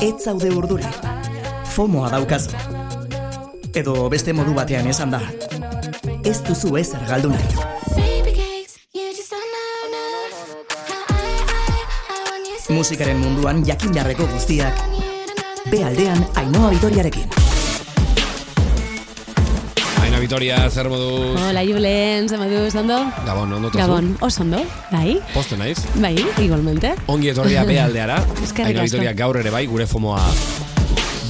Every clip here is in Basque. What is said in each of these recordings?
Ez zaude urduri. FOMOa daukazu. Edo beste modu batean esan da. Ez duzu ezer galdu nahi. Musikaren munduan jakin beharreko guztiak. Be aldean Ainhoa Aina Vitoria, zer moduz? Hola, Julen, zer moduz, ondo? Gabon, ondo tozu? Gabon, oso ondo, bai? Poste naiz? Bai, igualmente. Ongi etorria be aldeara. Eskerrik Aina asko. Vitoria gaur ere bai, gure FOMOa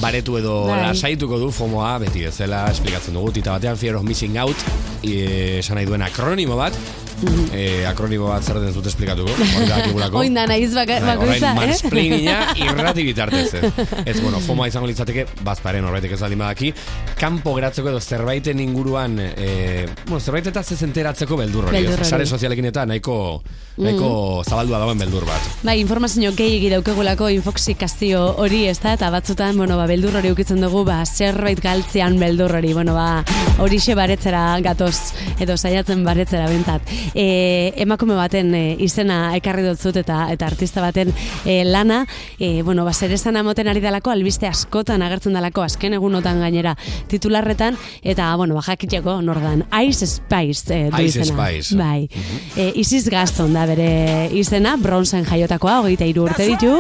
baretu edo Bai. lasaituko du FOMOa, beti bezala esplikatzen dugu, tita batean Fear of Missing Out, esan nahi duen akronimo bat, Mhm. e, akronimo bat zer den zut esplikatuko, hori da akigulako. Oin da baka, Bai, bakoitza, eh? mansplaininga irrati bitartez. Ez, ez bueno, FOMOa izango litzateke, bazparen horbaitek ez baldin badaki, kanpo geratzeko edo zerbaiten inguruan, e, bueno, zerbait eta ez enteratzeko beldur hori. Mm. Sare sozialekin eta nahiko, nahiko zabaldua dagoen beldur bat. Bai, informazio gehiagi daukagulako infoxikazio hori, ez da, eta batzutan, bueno, ba, beldur hori ukitzen dugu, ba, zerbait galtzean beldur hori, bueno, ba, horixe baretzera gatoz, edo saiatzen baretzera bentat. E, emakume baten e, izena ekarri dutzut eta eta artista baten e, lana, e, bueno, ba, zer esan amoten ari dalako, albiste askotan agertzen dalako, azken egunotan gainera titularretan, eta, bueno, ba, jakiteko nordan, Ice Spice e, du Ice izena. Spice. Bai. E, Isis Gaston da bere izena, bronzen jaiotakoa, hogeita hiru urte ditu,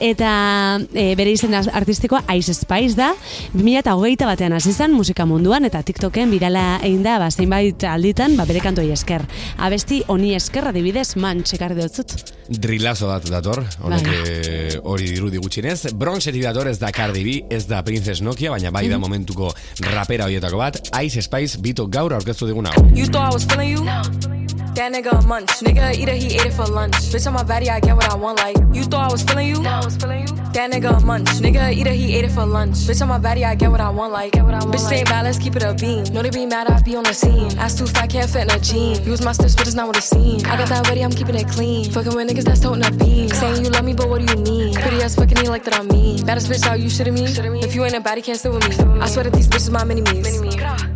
eta e, bere izena artistikoa Ice Spice da, 2008 batean hasi zen musika munduan, eta TikToken birala egin da, ba, zeinbait alditan, ba, bere kantoi esker. Abesti honi esker adibidez, man txekarri dutzut. Drilazo dat dator, honek eh, hori dirudi gutxinez. Bronzetik dator ez da Cardi B, ez da Princess Nokia, baina bai da Mhm. momentuko rapera horietako bat, Ice Spice bito gaur aurkeztu digun hau. You thought I was feeling you? That nigga a munch. Nigga eat it, he ate it for lunch. Bitch on my body, I get what I want. Like you thought I was feeling you? No, I was feeling you. That nigga a munch. Nigga eat it, he ate it for lunch. Bitch on my body, I get what I want. Like bitch ain't bad, let's keep it a beam. No, they be mad, I be on the scene. Ass too fat, can't fit in a jean. Use my steps, but it's not what it seems. I got that ready, I'm keeping it clean. Fucking with niggas that's toting a beam. Saying you love me, but what do you mean? Pretty ass fucking ain't like that on me. Baddest bitch out, you shitting me? If you ain't a baddie, can't sit with me. I swear that these bitches my mini me's.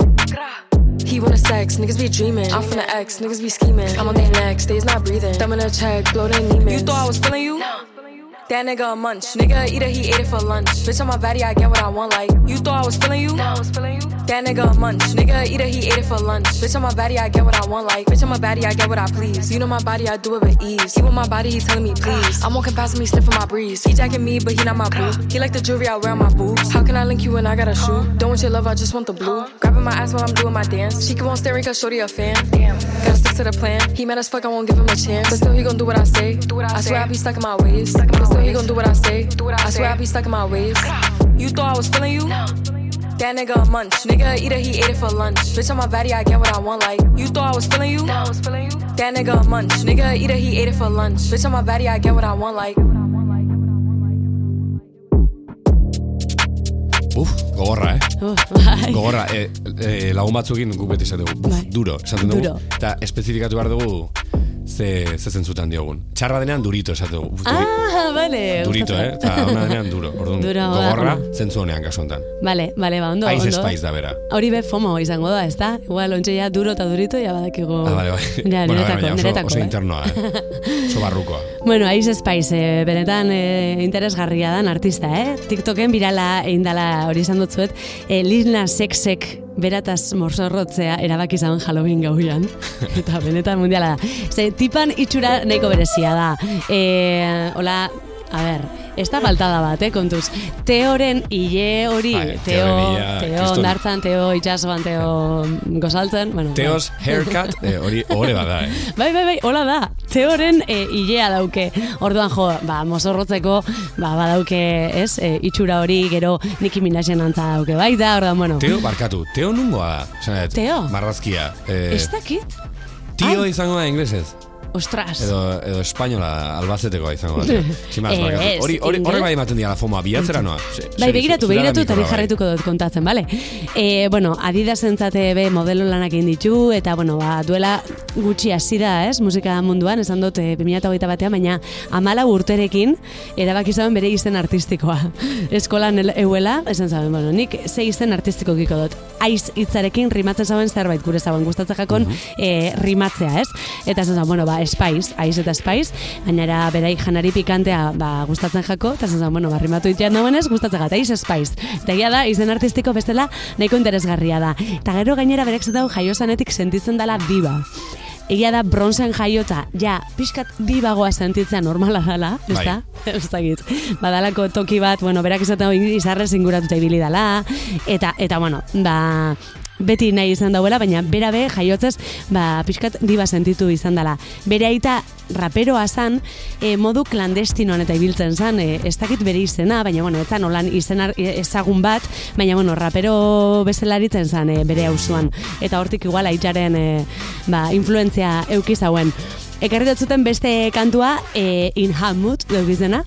He wanna sex, niggas be dreaming. I'm from the X, niggas be scheming. I'm on their necks, they's not breathing. Thumb in a check, blow their Neiman. You thought I was feeling you? No. That nigga a munch. Nigga eat it, he ate it for lunch. Bitch on my body, I get what I want. Like you thought I was feeling you? No, I was feeling you? That nigga a munch. Nigga eat it, he ate it for lunch. Bitch on my body, I get what I want. Like bitch on my body, I get what I please. You know my body, I do it with ease. He want my body, he telling me please. I'm walking past him, he sniffing my breeze. He jacking me, but he not my boo. He like the jewelry I wear on my boobs. How can I link you when I got a shoe? Don't want your love, I just want the blue. Grabbing my ass while I'm doing my dance. She keep on staring cause shorty a fan. Damn. Gotta stick to the plan. He mad as fuck, I won't give him a chance. But still he gon' do what I say. Do what I swear I be stuck in my ways. But still he gon' do what I say. Do what I swear I be stuck in my ways. You thought I was feeling you? That nigga a munch. Nigga eat it, he ate it for lunch. Bitch on my body, I get what I want. Like you thought I was feeling you? That nigga a munch. Nigga eat it, he ate it for lunch. Bitch on my body, I get what I want. Like Uf, gogorra, eh? Uh, bai. Gogorra, e, e, lagun batzukin guk beti esaten dugu. Uf, Bai. duro, esaten dugu. Duro. Eta espezifikatu behar dugu ze, ze zentzutan diogun. Txarra denean durito duri- Ah, vale. durito, eh? Eta ona denean duro. Orduan, ba, gogorra, zentzu honean kasu honetan. Vale, vale, ba, ondo, ondo. Spice da bera. Hori be FOMO izango da, ez da? Igual, ontsa ja duro eta durito, ja badakigu. Ah, vale, bai. Ja, bueno, niretako, baina oso, niretako, oso eh? internoa, eh? Oso barrukoa. Bueno, Ice Spice, eh, benetan eh, interesgarria dan artista, eh? TikToken birala eindala hori izan dutzuet, eh, Lil Nas Xek berataz morsorrotzea erabaki zauen Halloween gauian. Eta benetan mundiala da. Ze, tipan itxura nahiko berezia da. Eh, hola, a ber, ez da faltada bat, eh, kontuz. Teoren hile hori, Bai, Teo, Teo kriston. ondartzan, Teo itxasoan, Teo gozaltzen. Bueno, Teos haircut, eh, hori hori bada, eh? Bai, bai, bai, hola da. Teoren e, ilea dauke. Orduan jo, ba, mozorrotzeko, ba, badauke, ez, e, itxura hori, gero Nicki Minajen antza dauke, bai da, orduan, bueno. Teo, barkatu, Teo nungoa da? Teo? Marrazkia. Eh, Ez dakit? Tio Ai. izango da inglesez. Ostras. Edo, edo espainola albazetekoa izango. Simaz, Eh, Hori, hori, horrek bai ematen dira la fomoa, bilatzera noa. Se- Bai, begiratu, begiratu eta jarraituko dut kontatzen, bale? E, bueno, Adidas entzate be modelo lanak egin ditu, eta, bueno, ba, duela gutxi hasi da, ez, musika munduan, esan dut, e, 2008 batean, baina amala urterekin erabaki zaben bere izen artistikoa. Eskolan el- euela, esan zaben, bueno, nik ze izen artistiko giko dut. Aiz hitzarekin rimatzen zaben zerbait gure zaben, gustatzen jakon e, rimatzea, ez? Eta esan zaben, bueno, ba, espaiz, aiz eta espaiz, gainera beraik janari pikantea ba, gustatzen jako, eta zen, bueno, barrimatu itean dagoenez, gustatzen gata, aiz espaiz. Eta da, izen artistiko bestela nahiko interesgarria da. Eta gero gainera berek zetau jaiosanetik sentitzen dela diba. Egia da bronzen jaiota, ja, pixkat dibagoa sentitzea normala dela, ez da? Ez dakit. Badalako toki bat, bueno, berak hau izarrez inguratuta ibili dela, eta, eta bueno, ba, beti nahi izan dauela, baina bera be jaiotzez, ba, pixkat diba sentitu izan dela. Bere aita raperoa zan, e, modu klandestinoan eta ibiltzen zan, e, ez dakit bere izena, baina bueno, ez zan olan izen ar- e, ezagun bat, baina bueno, rapero bezalaritzen zan e, bere hausuan. Eta hortik igual aitaren e, ba, influentzia eukiz hauen. Ekarri dut zuten beste kantua, e, In Hamut, deukizena,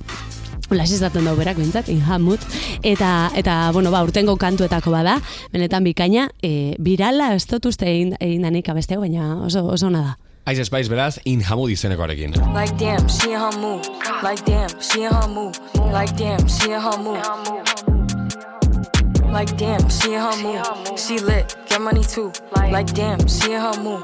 Hola, esaten dau berak bentzat, in Hamut. Eta, eta, bueno, ba, urtengo kantuetako bada, benetan bikaina, e, birala ez dut uste egin, egin danik abesteu, baina oso, oso ona da. Aiz Spice beraz, in hamud izenekoarekin. Like damn, she in her mood. Like damn, she in her mood. Like damn, she in her mood. Like damn, she in her mood. She lit, get money too. Like damn, she in her mood.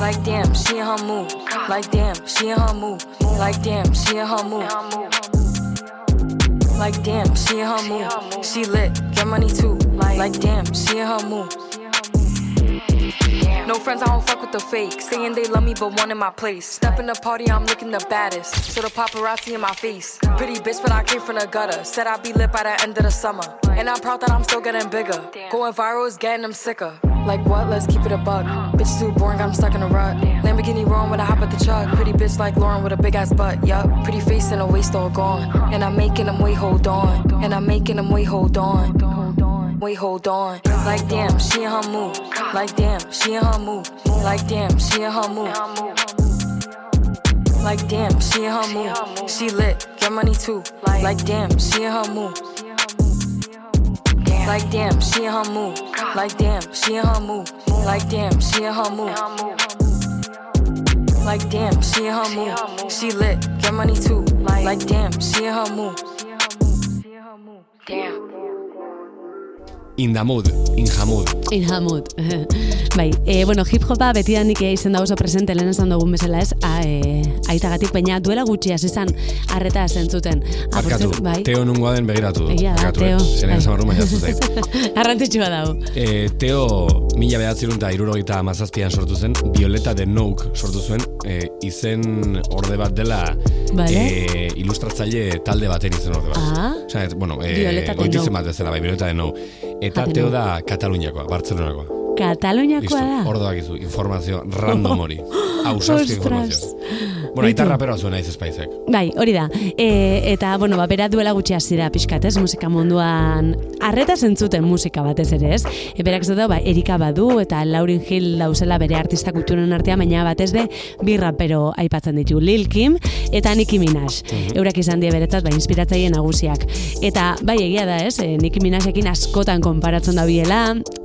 Like damn, she in her mood. Like damn, she in her mood. Like damn, she in her mood. Like damn, she in her mood. She lit, get money too. Like damn, she in her mood. No friends, I don't fuck with the fake. Saying they love me, but one in my place. Step in the party, I'm looking the baddest. So the paparazzi in my face. Pretty bitch, but I came from the gutter. Said I'd be lit by the end of the summer. And I'm proud that I'm still getting bigger. Going viral is getting them sicker. Like what? Let's keep it a buck. Bitch too boring, I'm stuck in a rut. Lamborghini wrong when I hop at the truck. Pretty bitch like Lauren with a big ass butt. Yup. Pretty face and a waist all gone. And I'm making them wait, hold on. And I'm making them wait, hold on. Wait, hold on. Like damn, she in her mood. Like damn, she in her mood. Like damn, she in her mood. Like damn, she in her mood. She lit, get money too. Like damn, she in her mood. Like damn, she in her mood. Like damn, she in her mood. Like damn, she in her mood. Like damn, she in her mood. She lit, get money too. Like damn, she in her mood. Damn. In the mood, in hamud. In Hamut. bai, e, bueno, hip-hopa betidanik izen da oso presente lehen esan dugun bezala ez, a, e, aitagatik, baina duela gutxi hasi izan arreta zentzuten. Barkatu, bai. Teo nungoa den begiratu. Egia da, Barkatu, Teo. Eh? Zeren esan barru maiaztu zait. Arrantzitsua dau. E, Teo mila behatzerun eta irurogeita mazazpian sortu zen, Violeta de Nouk sortu zuen, e, izen orde bat dela Vale. e, ilustratzaile talde baten izen orde bat. Ah. Osa, ez, bueno, e, Violeta de goitizen Nou. bat bezala, bai, Violeta de Nou. Eta de Teo da Kataluniakoa, Bartzelonakoa. Kataluniakoa da. Ordoak izu, informazio random hori. Ausazki Ostras. informazio. Bueno, aita raperoa zuen aiz espaizek. Bai, hori da. E, eta, bueno, ba, bera duela gutxi hasi da pixkat, ez? Musika munduan arreta zentzuten musika batez ere, ez? E, berak zeta, ba, Erika Badu eta Lauryn Hill dauzela bere artista kulturen artean, baina batez be, bi rapero aipatzen ditu, Lil Kim eta Nicki Minaj. Eurak izan die beretzat, ba, inspiratzaile nagusiak. Eta, bai, egia da, ez? E, Nicki Minajekin askotan konparatzen da biela,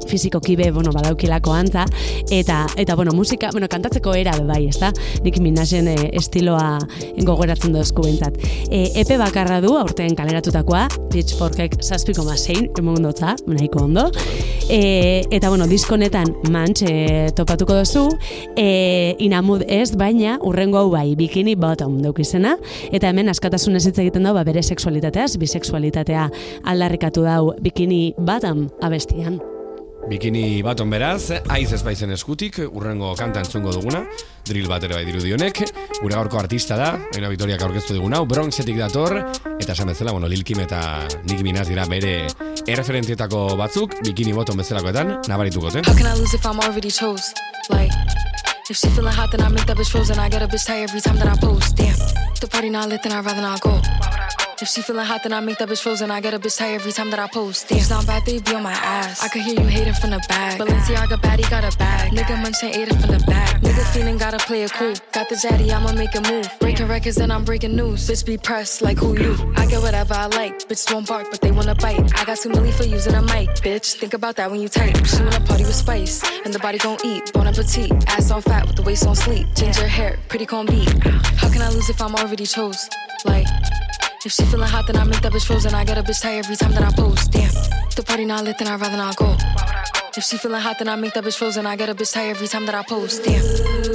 fizikoki be, bueno, badaukilako antza, eta, eta, bueno, musika, bueno, kantatzeko era bai, ezta? Nicki Minajen e, estiloa gogoratzen dozku bentzat. E, epe bakarra du, aurten kaleratutakoa, Pitchforkek zazpiko masein, emondotza, nahiko ondo. E, eta, bueno, diskonetan mantx e, topatuko duzu, e, inamud ez, baina urrengo hau bai, bikini bottom daukizena, eta hemen askatasun ez egiten dau, ba, bere sexualitateaz, bisexualitatea aldarrikatu dau bikini bottom abestian. Bikini baton beraz, aiz espaizen eskutik, urrengo kanta entzungo duguna, drill bat ere bai dirudionek, gure gaurko artista da, baina Vitoriak aurkeztu digun hau, Bronxetik dator, eta esan bezala, bueno, Lil Kim eta Nicki Minaj dira bere erreferentietako batzuk, bikini boton bezalakoetan, nabarituko, eh? How can I lose if I'm already chose? Like, if she feeling hot, then I make that bitch frozen. I get a bitch tired every time that I post. Damn, the party not lit, then I'd rather not go. If she feeling hot, then I make that bitch frozen. I get a bitch tired every time that I post. It's not bad, they be on my ass. I could hear you hating from the back. Balenciaga baddie got a bag. Nigga munching ate it from the back. Nigga feeling gotta play it cool. Got the zaddy, I'ma make a move. Breaking records and I'm breaking news. Bitch be pressed like who you? I get whatever I like. Bitch won't bark, but they wanna bite. I got two milli for using a mic, bitch. Think about that when you type. She wanna party with spice, and the body gon' eat. Bon appetit. Ass on fat with the waist on sleep. Ginger hair, pretty con beat. How can I lose if I'm already chose? Like. If she feeling hot, then I make that bitch frozen. I get a bitch tired every time that I post. Damn, if the party not lit, then I'd rather not go. If she feeling hot, then I make that bitch frozen. I get a bitch tired every time that I post. Damn,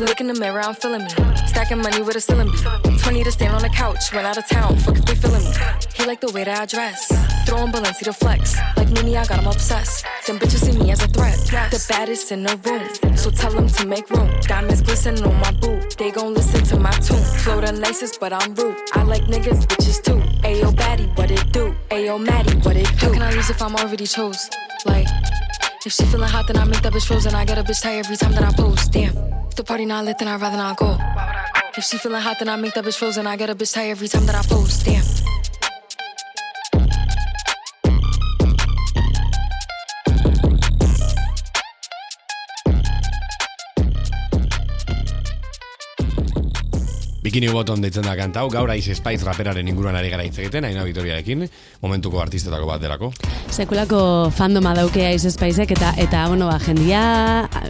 look in the mirror, I'm feeling me. Stacking money with a ceiling bee. 20 to stand on the couch, went out of town. Fuck if they feeling me. He like the way that I dress. Throwing Balenci to flex. Like Mimi, I got him obsessed. Them bitches see me as a threat. The baddest in the room. So tell them to make room. Diamonds glistening on my boot. They gon' listen to my tune. Flow the nicest, but I'm rude. I like niggas, bitches too. Ayo, baddie, what it do? Ayo, Maddie, what it do? How can I lose if I'm already chose? Like, if she feeling hot, then I make that bitch frozen. I get a bitch tired every time that I post. Damn, if the party not lit, then I'd rather not go. If she feeling hot, then I make that bitch frozen. I get a bitch tired every time that I post. Damn. Bikini Bottom deitzen da kanta hau, gaur Ice Spice raperaren inguruan ari gara hitz egiten, Aina Vitoriarekin, momentuko artistetako bat delako. Sekulako fandoma daukea Ice Spicek eta eta bueno, ba, jendia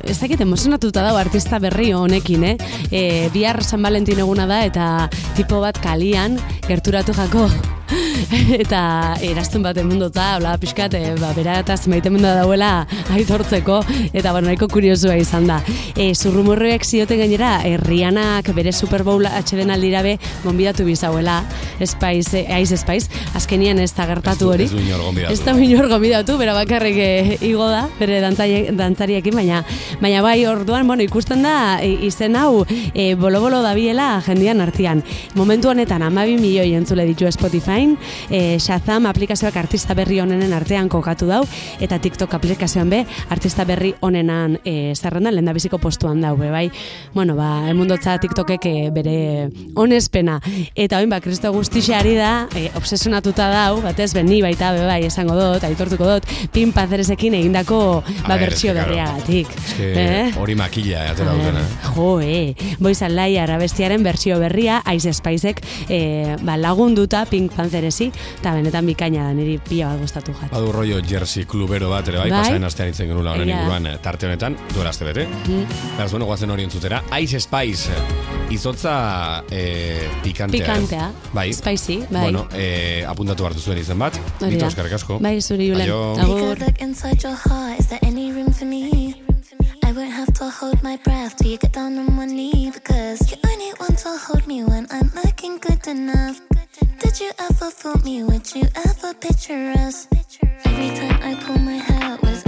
ez dakit emozionatuta dago artista berri honekin, eh? E, bihar San Valentin eguna da eta tipo bat kalian gerturatu jako eta eraztun bat emundota, bla, pixkat, e, ba, bera eta zemaite dauela aitortzeko, eta bueno, nahiko kuriosua izan da. E, zurrumurroek zioten gainera, e, Rianak bere Super Bowl atxeden aldira be, gonbidatu bizauela, Spice, e, Ice Spice, azkenien ez da gertatu hori. Ez du inor gonbidatu. Ez da inor gonbidatu, bera bakarrik e, igo da, bere dantzariekin, baina, baina bai, orduan, bueno, ikusten da, e, izen hau, e, bolo-bolo dabiela jendian artean. Momentu honetan, amabi milioi entzule ditu Spotify, e, Shazam aplikazioak artista berri onenen artean kokatu dau, eta TikTok aplikazioan be, artista berri onenan e, zerrendan lendabiziko postuan dau, be, bai, bueno, ba, emundotza TikTokek e, bere onespena, eta oin, ba, kristo guztixeari da, e, obsesionatuta dau, batez, ben, ni baita, be, bai, esango dut, aitortuko dut, pin pazerezekin egindako, ba, bertsio berriagatik. Eh? Hori makilla, eh, atera dutena. Jo, eh, boizan lai arabestiaren bertsio berria, Ice Spicek, e, ba, lagunduta Pink Pantheresi, eta benetan bikaina da, niri pila bat gustatu jat. Badu rollo jersey klubero bat, ere bai, Bai. pasaren astean itzen genula honen inguruan eh, tarte honetan, duela aste bete. Mhm. Beraz, bueno, guazen hori entzutera. Ice Spice, eh, izotza eh, pikantea. ez? Pikantea, Bai. spicy, bai. Bueno, eh, apuntatu hartu zuen izen bat. Da. eskarrik asko. Bai, zuri julen. Agur. Inside your heart. Is there any room for me? I won't have to hold my breath till you get down on one knee because you only want to hold me when I'm looking good enough. Did you ever fool me? Would you ever picture us? Every time I pull my hair was